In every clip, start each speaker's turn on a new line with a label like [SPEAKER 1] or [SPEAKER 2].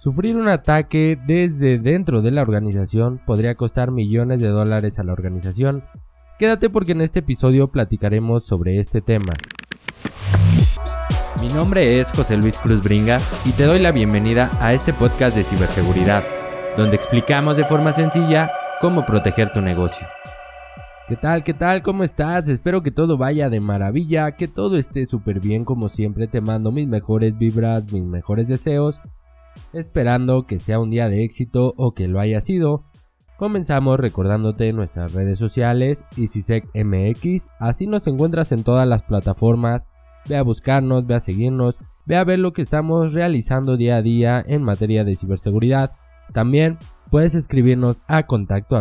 [SPEAKER 1] Sufrir un ataque desde dentro de la organización podría costar millones de dólares a la organización. Quédate porque en este episodio platicaremos sobre este tema. Mi nombre es José Luis Cruz Bringas y te doy la bienvenida a este podcast de ciberseguridad, donde explicamos de forma sencilla cómo proteger tu negocio. ¿Qué tal? ¿Qué tal? ¿Cómo estás? Espero que todo vaya de maravilla, que todo esté súper bien como siempre. Te mando mis mejores vibras, mis mejores deseos esperando que sea un día de éxito o que lo haya sido. Comenzamos recordándote nuestras redes sociales, EasySecMX, así nos encuentras en todas las plataformas, ve a buscarnos, ve a seguirnos, ve a ver lo que estamos realizando día a día en materia de ciberseguridad. También puedes escribirnos a contacto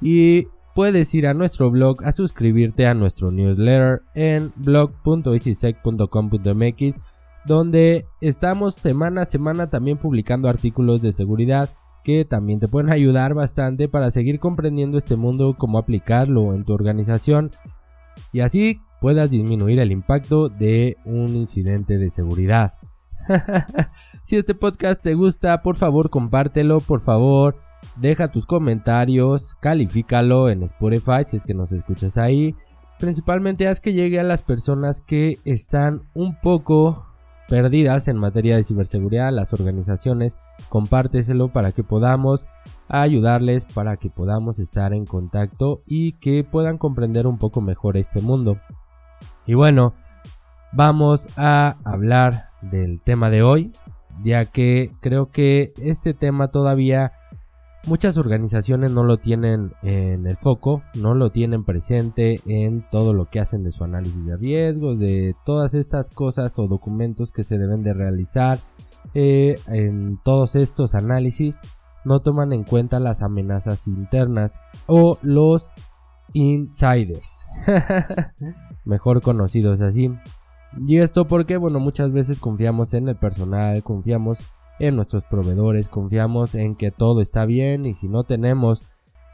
[SPEAKER 1] y puedes ir a nuestro blog a suscribirte a nuestro newsletter en blog.easysec.com.mx donde estamos semana a semana también publicando artículos de seguridad que también te pueden ayudar bastante para seguir comprendiendo este mundo, cómo aplicarlo en tu organización y así puedas disminuir el impacto de un incidente de seguridad. si este podcast te gusta, por favor compártelo, por favor deja tus comentarios, califícalo en Spotify si es que nos escuchas ahí. Principalmente haz que llegue a las personas que están un poco perdidas en materia de ciberseguridad, las organizaciones, compárteselo para que podamos ayudarles, para que podamos estar en contacto y que puedan comprender un poco mejor este mundo. Y bueno, vamos a hablar del tema de hoy, ya que creo que este tema todavía Muchas organizaciones no lo tienen en el foco, no lo tienen presente en todo lo que hacen de su análisis de riesgos, de todas estas cosas o documentos que se deben de realizar. Eh, en todos estos análisis no toman en cuenta las amenazas internas o los insiders, mejor conocidos así. Y esto porque, bueno, muchas veces confiamos en el personal, confiamos en nuestros proveedores, confiamos en que todo está bien y si no tenemos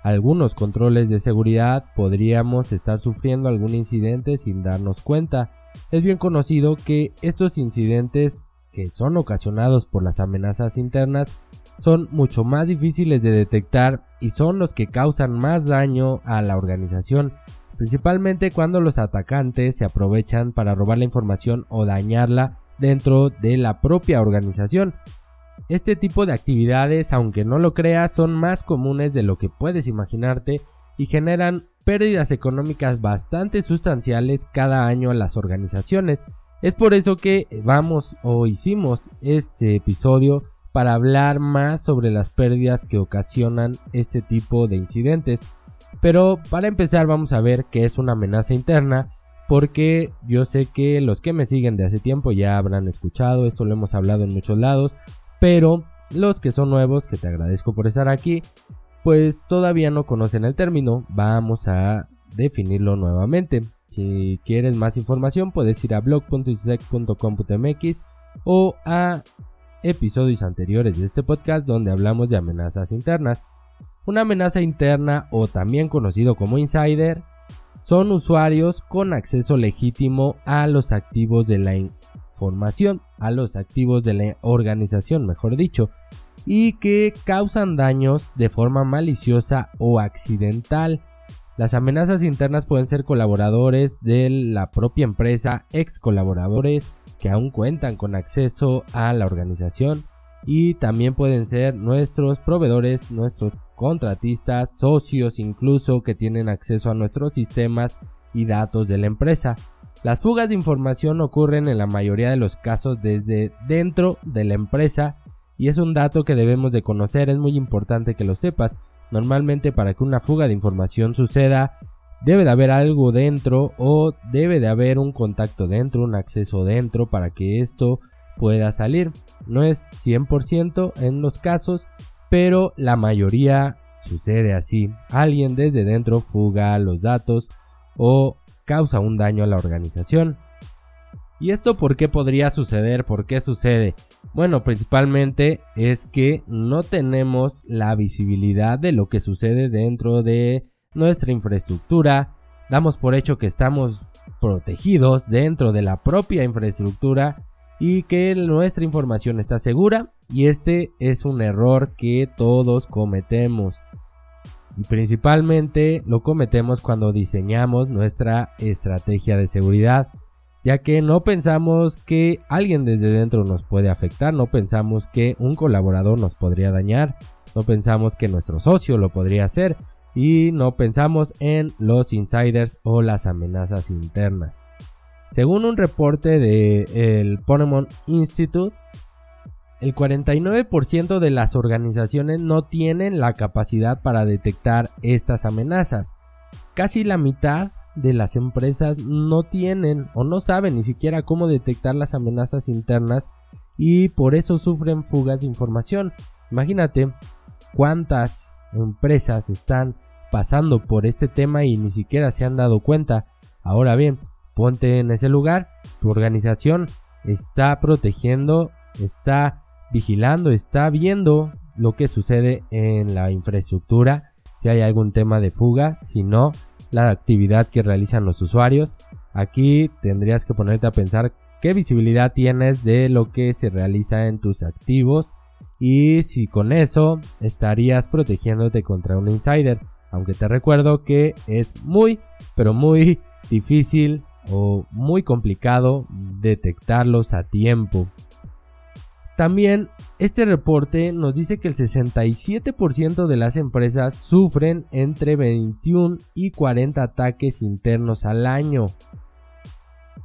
[SPEAKER 1] algunos controles de seguridad podríamos estar sufriendo algún incidente sin darnos cuenta. Es bien conocido que estos incidentes que son ocasionados por las amenazas internas son mucho más difíciles de detectar y son los que causan más daño a la organización, principalmente cuando los atacantes se aprovechan para robar la información o dañarla dentro de la propia organización. Este tipo de actividades, aunque no lo creas, son más comunes de lo que puedes imaginarte y generan pérdidas económicas bastante sustanciales cada año a las organizaciones. Es por eso que vamos o hicimos este episodio para hablar más sobre las pérdidas que ocasionan este tipo de incidentes. Pero para empezar vamos a ver qué es una amenaza interna, porque yo sé que los que me siguen de hace tiempo ya habrán escuchado, esto lo hemos hablado en muchos lados, pero los que son nuevos, que te agradezco por estar aquí, pues todavía no conocen el término, vamos a definirlo nuevamente. Si quieres más información puedes ir a blog.isec.com.mx o a episodios anteriores de este podcast donde hablamos de amenazas internas. Una amenaza interna o también conocido como insider son usuarios con acceso legítimo a los activos de la a los activos de la organización, mejor dicho, y que causan daños de forma maliciosa o accidental. Las amenazas internas pueden ser colaboradores de la propia empresa, ex colaboradores que aún cuentan con acceso a la organización y también pueden ser nuestros proveedores, nuestros contratistas, socios incluso que tienen acceso a nuestros sistemas y datos de la empresa. Las fugas de información ocurren en la mayoría de los casos desde dentro de la empresa y es un dato que debemos de conocer, es muy importante que lo sepas. Normalmente para que una fuga de información suceda debe de haber algo dentro o debe de haber un contacto dentro, un acceso dentro para que esto pueda salir. No es 100% en los casos, pero la mayoría sucede así. Alguien desde dentro fuga los datos o causa un daño a la organización. ¿Y esto por qué podría suceder? ¿Por qué sucede? Bueno, principalmente es que no tenemos la visibilidad de lo que sucede dentro de nuestra infraestructura. Damos por hecho que estamos protegidos dentro de la propia infraestructura y que nuestra información está segura y este es un error que todos cometemos. Y principalmente lo cometemos cuando diseñamos nuestra estrategia de seguridad, ya que no pensamos que alguien desde dentro nos puede afectar, no pensamos que un colaborador nos podría dañar, no pensamos que nuestro socio lo podría hacer y no pensamos en los insiders o las amenazas internas. Según un reporte del el Ponemon Institute, el 49% de las organizaciones no tienen la capacidad para detectar estas amenazas. Casi la mitad de las empresas no tienen o no saben ni siquiera cómo detectar las amenazas internas y por eso sufren fugas de información. Imagínate cuántas empresas están pasando por este tema y ni siquiera se han dado cuenta. Ahora bien, ponte en ese lugar, tu organización está protegiendo, está vigilando, está viendo lo que sucede en la infraestructura, si hay algún tema de fuga, si no, la actividad que realizan los usuarios. Aquí tendrías que ponerte a pensar qué visibilidad tienes de lo que se realiza en tus activos y si con eso estarías protegiéndote contra un insider. Aunque te recuerdo que es muy, pero muy difícil o muy complicado detectarlos a tiempo. También este reporte nos dice que el 67% de las empresas sufren entre 21 y 40 ataques internos al año.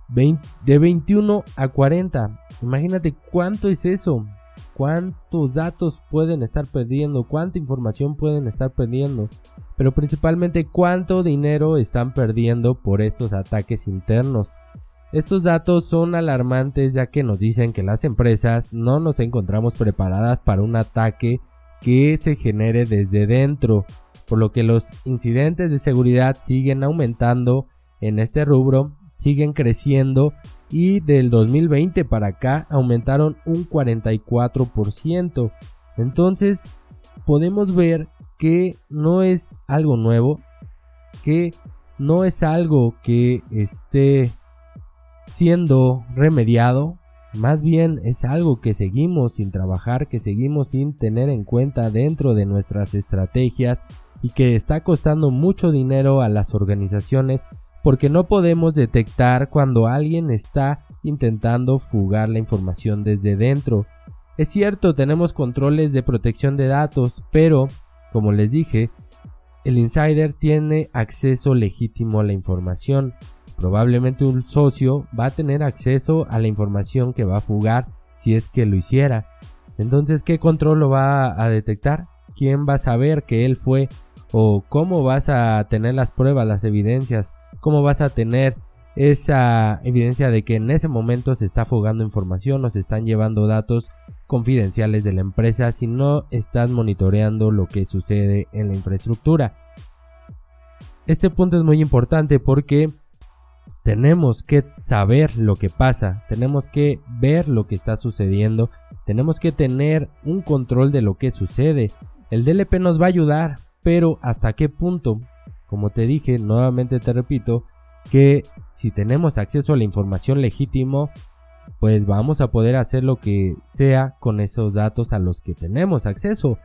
[SPEAKER 1] de 21 a 40. Imagínate cuánto es eso. Cuántos datos pueden estar perdiendo. Cuánta información pueden estar perdiendo. Pero principalmente cuánto dinero están perdiendo por estos ataques internos. Estos datos son alarmantes ya que nos dicen que las empresas no nos encontramos preparadas para un ataque que se genere desde dentro, por lo que los incidentes de seguridad siguen aumentando en este rubro, siguen creciendo y del 2020 para acá aumentaron un 44%. Entonces podemos ver que no es algo nuevo, que no es algo que esté siendo remediado, más bien es algo que seguimos sin trabajar, que seguimos sin tener en cuenta dentro de nuestras estrategias y que está costando mucho dinero a las organizaciones porque no podemos detectar cuando alguien está intentando fugar la información desde dentro. Es cierto, tenemos controles de protección de datos, pero, como les dije, el insider tiene acceso legítimo a la información Probablemente un socio va a tener acceso a la información que va a fugar si es que lo hiciera. Entonces, ¿qué control lo va a detectar? ¿Quién va a saber que él fue? ¿O cómo vas a tener las pruebas, las evidencias? ¿Cómo vas a tener esa evidencia de que en ese momento se está fugando información o se están llevando datos confidenciales de la empresa si no estás monitoreando lo que sucede en la infraestructura? Este punto es muy importante porque tenemos que saber lo que pasa, tenemos que ver lo que está sucediendo, tenemos que tener un control de lo que sucede. El DLP nos va a ayudar, pero ¿hasta qué punto? Como te dije, nuevamente te repito, que si tenemos acceso a la información legítimo, pues vamos a poder hacer lo que sea con esos datos a los que tenemos acceso.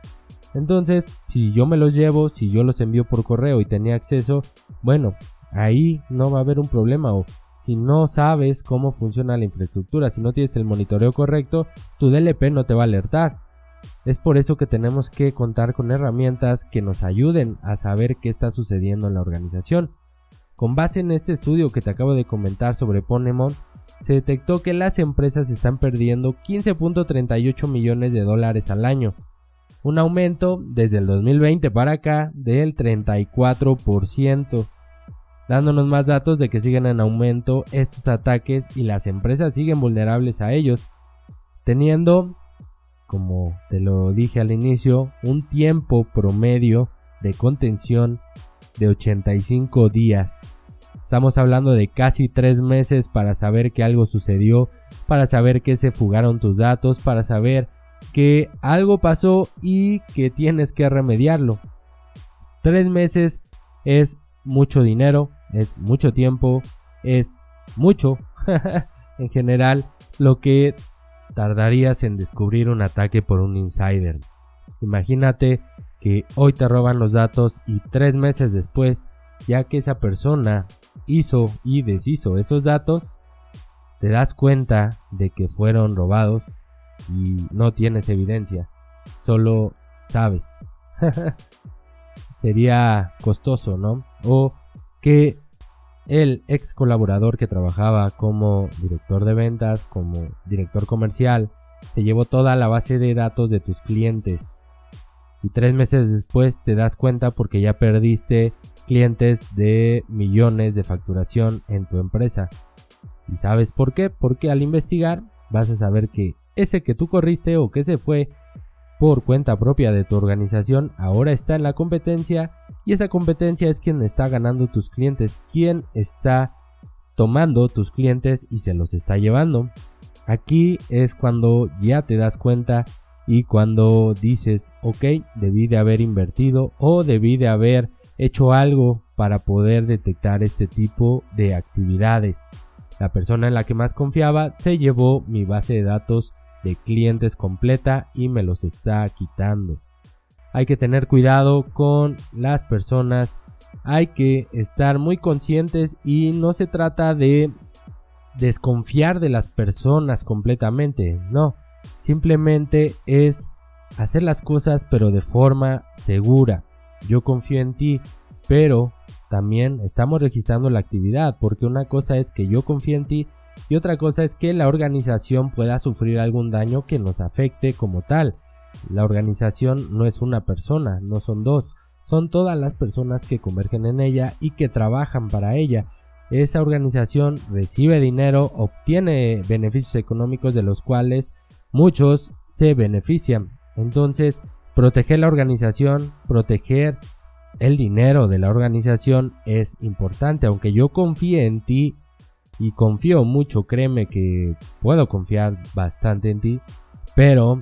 [SPEAKER 1] Entonces, si yo me los llevo, si yo los envío por correo y tenía acceso, bueno, ahí no va a haber un problema o si no sabes cómo funciona la infraestructura, si no tienes el monitoreo correcto, tu DLP no te va a alertar. Es por eso que tenemos que contar con herramientas que nos ayuden a saber qué está sucediendo en la organización. Con base en este estudio que te acabo de comentar sobre Ponemon, se detectó que las empresas están perdiendo 15.38 millones de dólares al año, un aumento desde el 2020 para acá del 34% dándonos más datos de que siguen en aumento estos ataques y las empresas siguen vulnerables a ellos, teniendo, como te lo dije al inicio, un tiempo promedio de contención de 85 días. Estamos hablando de casi 3 meses para saber que algo sucedió, para saber que se fugaron tus datos, para saber que algo pasó y que tienes que remediarlo. 3 meses es mucho dinero, es mucho tiempo, es mucho en general lo que tardarías en descubrir un ataque por un insider. Imagínate que hoy te roban los datos y tres meses después, ya que esa persona hizo y deshizo esos datos, te das cuenta de que fueron robados y no tienes evidencia, solo sabes. Sería costoso, ¿no? O que el ex colaborador que trabajaba como director de ventas, como director comercial, se llevó toda la base de datos de tus clientes. Y tres meses después te das cuenta porque ya perdiste clientes de millones de facturación en tu empresa. ¿Y sabes por qué? Porque al investigar vas a saber que ese que tú corriste o que se fue por cuenta propia de tu organización ahora está en la competencia y esa competencia es quien está ganando tus clientes, quien está tomando tus clientes y se los está llevando. Aquí es cuando ya te das cuenta y cuando dices, ok, debí de haber invertido o debí de haber hecho algo para poder detectar este tipo de actividades. La persona en la que más confiaba se llevó mi base de datos de clientes completa y me los está quitando. Hay que tener cuidado con las personas, hay que estar muy conscientes y no se trata de desconfiar de las personas completamente, no, simplemente es hacer las cosas pero de forma segura. Yo confío en ti, pero también estamos registrando la actividad, porque una cosa es que yo confío en ti y otra cosa es que la organización pueda sufrir algún daño que nos afecte como tal. La organización no es una persona, no son dos, son todas las personas que convergen en ella y que trabajan para ella. Esa organización recibe dinero, obtiene beneficios económicos de los cuales muchos se benefician. Entonces, proteger la organización, proteger el dinero de la organización es importante. Aunque yo confíe en ti y confío mucho, créeme que puedo confiar bastante en ti, pero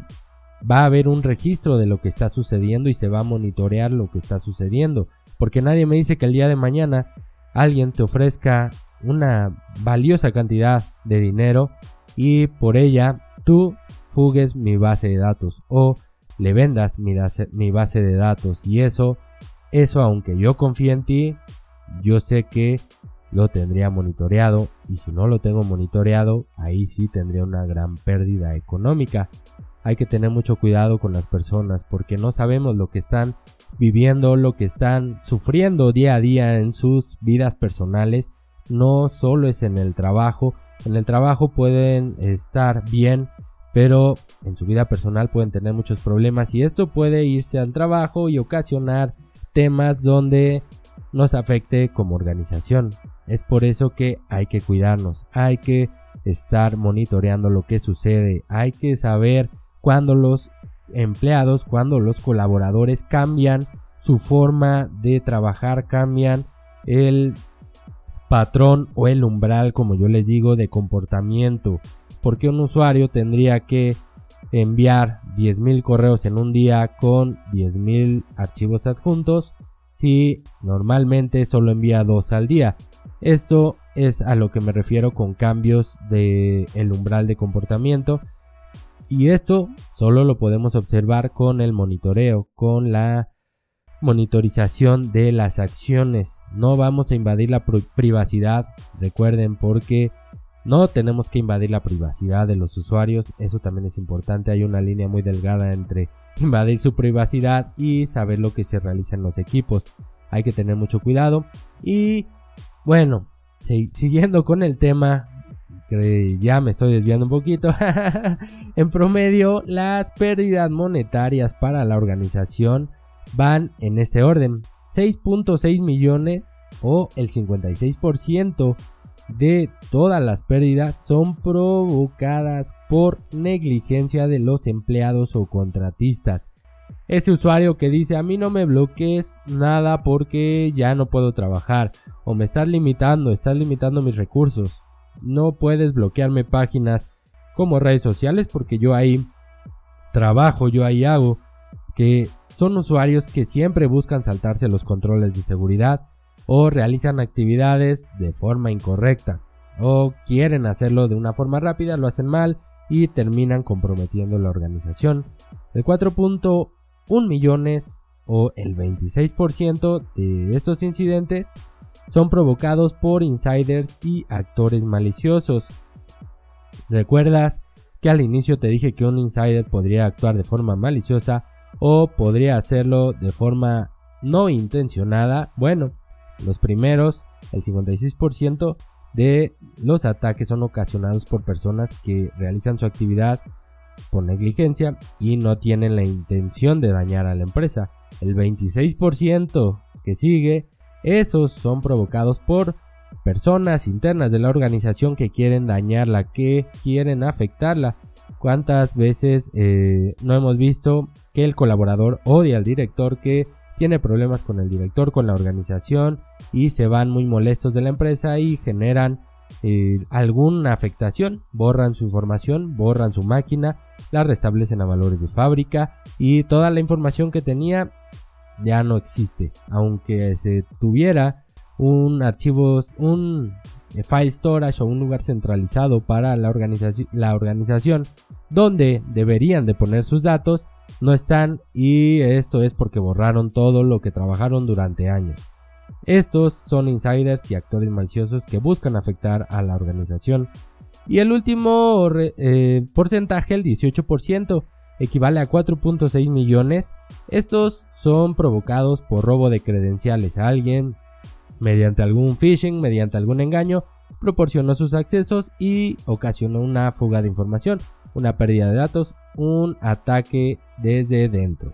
[SPEAKER 1] va a haber un registro de lo que está sucediendo y se va a monitorear lo que está sucediendo, porque nadie me dice que el día de mañana alguien te ofrezca una valiosa cantidad de dinero y por ella tú fugues mi base de datos o le vendas mi, base de datos. Y eso, eso aunque yo confíe en ti, yo sé que lo tendría monitoreado y si no lo tengo monitoreado, ahí sí tendría una gran pérdida económica. Hay que tener mucho cuidado con las personas porque no sabemos lo que están viviendo, lo que están sufriendo día a día en sus vidas personales. No solo es en el trabajo, en el trabajo pueden estar bien, pero en su vida personal pueden tener muchos problemas y esto puede irse al trabajo y ocasionar temas donde nos afecte como organización. Es por eso que hay que cuidarnos, hay que estar monitoreando lo que sucede, hay que saber cuando los empleados, cuando los colaboradores cambian su forma de trabajar, cambian el patrón o el umbral, como yo les digo, de comportamiento. Porque un usuario tendría que enviar 10.000 correos en un día con 10.000 archivos adjuntos si normalmente solo envía dos al día. Esto es a lo que me refiero con cambios de el umbral de comportamiento y esto solo lo podemos observar con el monitoreo, con la monitorización de las acciones. No vamos a invadir la privacidad, recuerden, porque no tenemos que invadir la privacidad de los usuarios. Eso también es importante. Hay una línea muy delgada entre invadir su privacidad y saber lo que se realiza en los equipos. Hay que tener mucho cuidado. Y bueno, siguiendo con el tema, que ya me estoy desviando un poquito. en promedio, las pérdidas monetarias para la organización van en este orden. 6.6 millones o el 56% de todas las pérdidas son provocadas por negligencia de los empleados o contratistas. Ese usuario que dice a mí no me bloquees nada porque ya no puedo trabajar o me estás limitando, estás limitando mis recursos. No puedes bloquearme páginas como redes sociales porque yo ahí trabajo, yo ahí hago que son usuarios que siempre buscan saltarse los controles de seguridad o realizan actividades de forma incorrecta. o quieren hacerlo de una forma rápida, lo hacen mal y terminan comprometiendo la organización. El 4.1 millones o el 26% de estos incidentes son provocados por insiders y actores maliciosos. ¿Recuerdas que al inicio te dije que un insider podría actuar de forma maliciosa o podría hacerlo de forma no intencionada? Bueno, los primeros, el 56% de los ataques son ocasionados por personas que realizan su actividad por negligencia y no tienen la intención de dañar a la empresa. El 26% que sigue, esos son provocados por personas internas de la organización que quieren dañarla, que quieren afectarla. ¿Cuántas veces eh, no hemos visto que el colaborador odia al director, que tiene problemas con el director, con la organización y se van muy molestos de la empresa y generan eh, alguna afectación, borran su información, borran su máquina, la restablecen a valores de fábrica y toda la información que tenía ya no existe, aunque se tuviera un archivo, un file storage o un lugar centralizado para la, organización, la organización donde deberían de poner sus datos, no están y esto es porque borraron todo lo que trabajaron durante años. Estos son insiders y actores maliciosos que buscan afectar a la organización. Y el último eh, porcentaje, el 18%, equivale a 4.6 millones. Estos son provocados por robo de credenciales a alguien, mediante algún phishing, mediante algún engaño, proporcionó sus accesos y ocasionó una fuga de información, una pérdida de datos, un ataque desde dentro.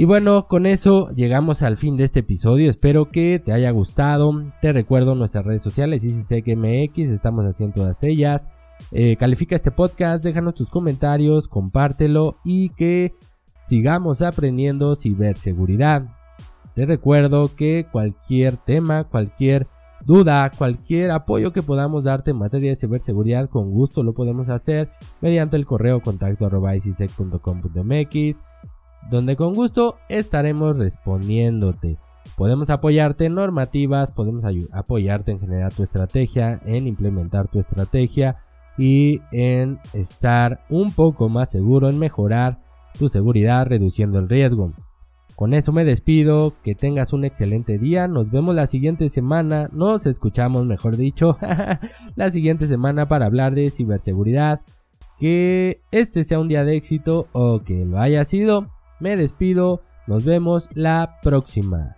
[SPEAKER 1] Y bueno, con eso llegamos al fin de este episodio. Espero que te haya gustado. Te recuerdo nuestras redes sociales, MX, estamos haciendo todas ellas. Eh, califica este podcast, déjanos tus comentarios, compártelo y que sigamos aprendiendo ciberseguridad. Te recuerdo que cualquier tema, cualquier duda, cualquier apoyo que podamos darte en materia de ciberseguridad, con gusto lo podemos hacer mediante el correo contacto donde con gusto estaremos respondiéndote. Podemos apoyarte en normativas, podemos apoyarte en generar tu estrategia, en implementar tu estrategia y en estar un poco más seguro, en mejorar tu seguridad reduciendo el riesgo. Con eso me despido, que tengas un excelente día, nos vemos la siguiente semana, nos escuchamos mejor dicho, la siguiente semana para hablar de ciberseguridad. Que este sea un día de éxito o que lo haya sido. Me despido, nos vemos la próxima.